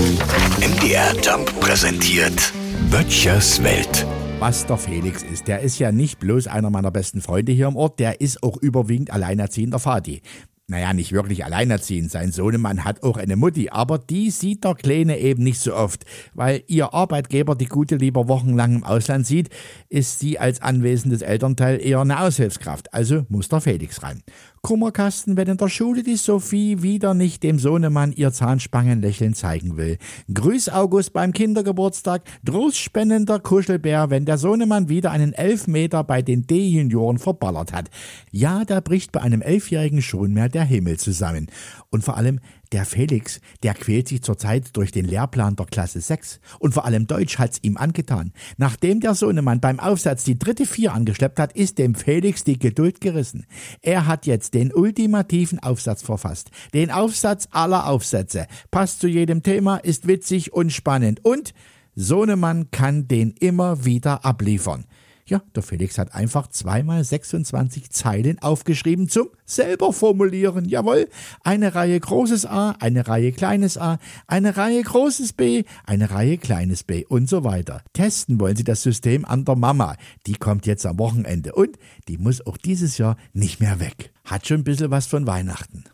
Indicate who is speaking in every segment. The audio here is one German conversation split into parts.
Speaker 1: MDR Jump präsentiert Böttchers Welt.
Speaker 2: Was der Felix ist, der ist ja nicht bloß einer meiner besten Freunde hier im Ort, der ist auch überwiegend alleinerziehender Vati naja, nicht wirklich alleinerziehend. Sein Sohnemann hat auch eine Mutti, aber die sieht der Kleine eben nicht so oft. Weil ihr Arbeitgeber die Gute lieber wochenlang im Ausland sieht, ist sie als anwesendes Elternteil eher eine Aushilfskraft. Also muss der Felix ran. Kummerkasten, wenn in der Schule die Sophie wieder nicht dem Sohnemann ihr Zahnspangenlächeln zeigen will. Grüß August beim Kindergeburtstag, trostspendender Kuschelbär, wenn der Sohnemann wieder einen Elfmeter bei den D-Junioren verballert hat. Ja, da bricht bei einem Elfjährigen schon mehr der Himmel zusammen. Und vor allem, der Felix, der quält sich zurzeit durch den Lehrplan der Klasse 6. Und vor allem Deutsch hat's ihm angetan. Nachdem der Sohnemann beim Aufsatz die dritte Vier angeschleppt hat, ist dem Felix die Geduld gerissen. Er hat jetzt den ultimativen Aufsatz verfasst. Den Aufsatz aller Aufsätze. Passt zu jedem Thema, ist witzig und spannend. Und Sohnemann kann den immer wieder abliefern. Ja, der Felix hat einfach zweimal 26 Zeilen aufgeschrieben zum selber formulieren. Jawohl, eine Reihe großes A, eine Reihe kleines a, eine Reihe großes B, eine Reihe kleines b und so weiter. Testen wollen sie das System an der Mama. Die kommt jetzt am Wochenende und die muss auch dieses Jahr nicht mehr weg. Hat schon ein bisschen was von Weihnachten.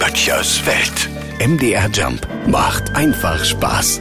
Speaker 1: Böttchers Welt. MDR Jump macht einfach Spaß.